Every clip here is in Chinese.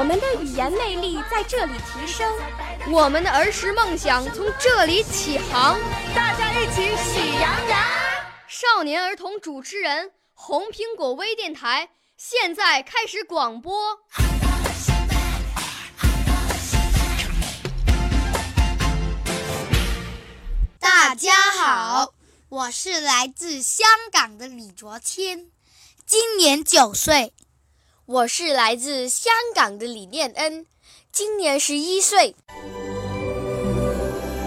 我们的语言魅力在这里提升，我们的儿时梦想从这里起航。大家一起喜羊羊。少年儿童主持人，红苹果微电台。现在开始广播。大家好，我是来自香港的李卓谦，今年九岁。我是来自香港的李念恩，今年十一岁。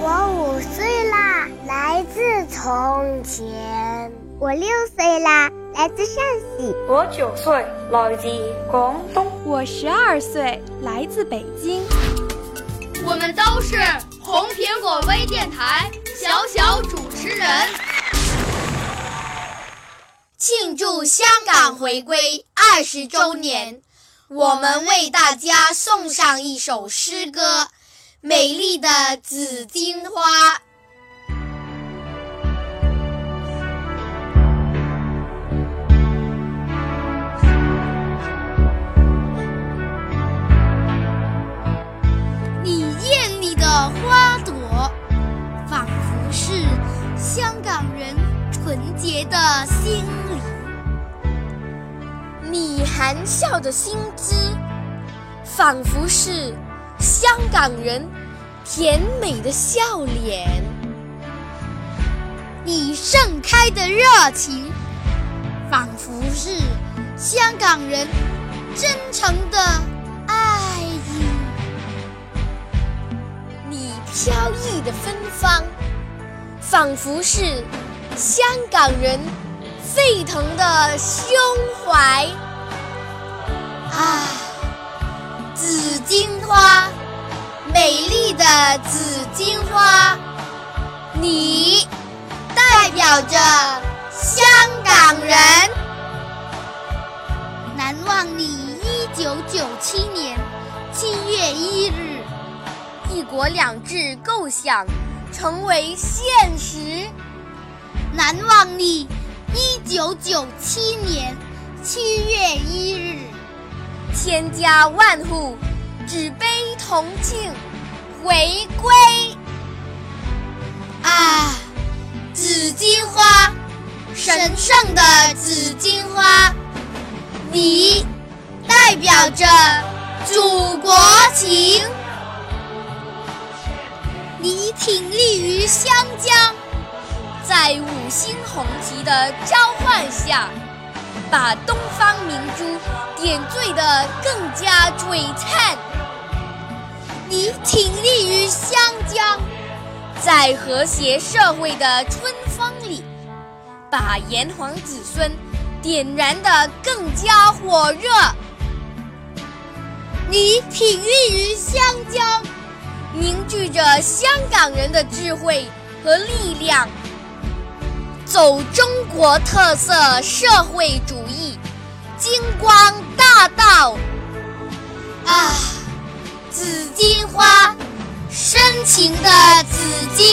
我五岁啦，来自从前。我六岁啦。来自陕西，我九岁，来自广东，我十二岁，来自北京。我们都是红苹果微电台小小主持人。庆祝香港回归二十周年，我们为大家送上一首诗歌《美丽的紫荆花》。你艳丽的花朵，仿佛是香港人纯洁的心灵，你含笑的心姿，仿佛是香港人甜美的笑脸。你盛开的热情，仿佛是香港人真诚的爱意。你飘逸的芬芳，仿佛是。香港人沸腾的胸怀啊，紫荆花，美丽的紫荆花，你代表着香港人。难忘你一九九七年七月一日，一国两制构想成为现实。难忘你一九九七年七月一日，千家万户举杯同庆回归。啊，紫荆花，神圣的紫荆花，你代表着祖国情，你挺立于湘江。在五星红旗的召唤下，把东方明点缀得更加璀璨。你挺立于湘江，在和谐社会的春风里，把炎黄子孙点燃得更加火热。你挺立于湘江，凝聚着香港人的智慧和力量。走中国特色社会主义星光大道啊！紫荆花，深情的紫荆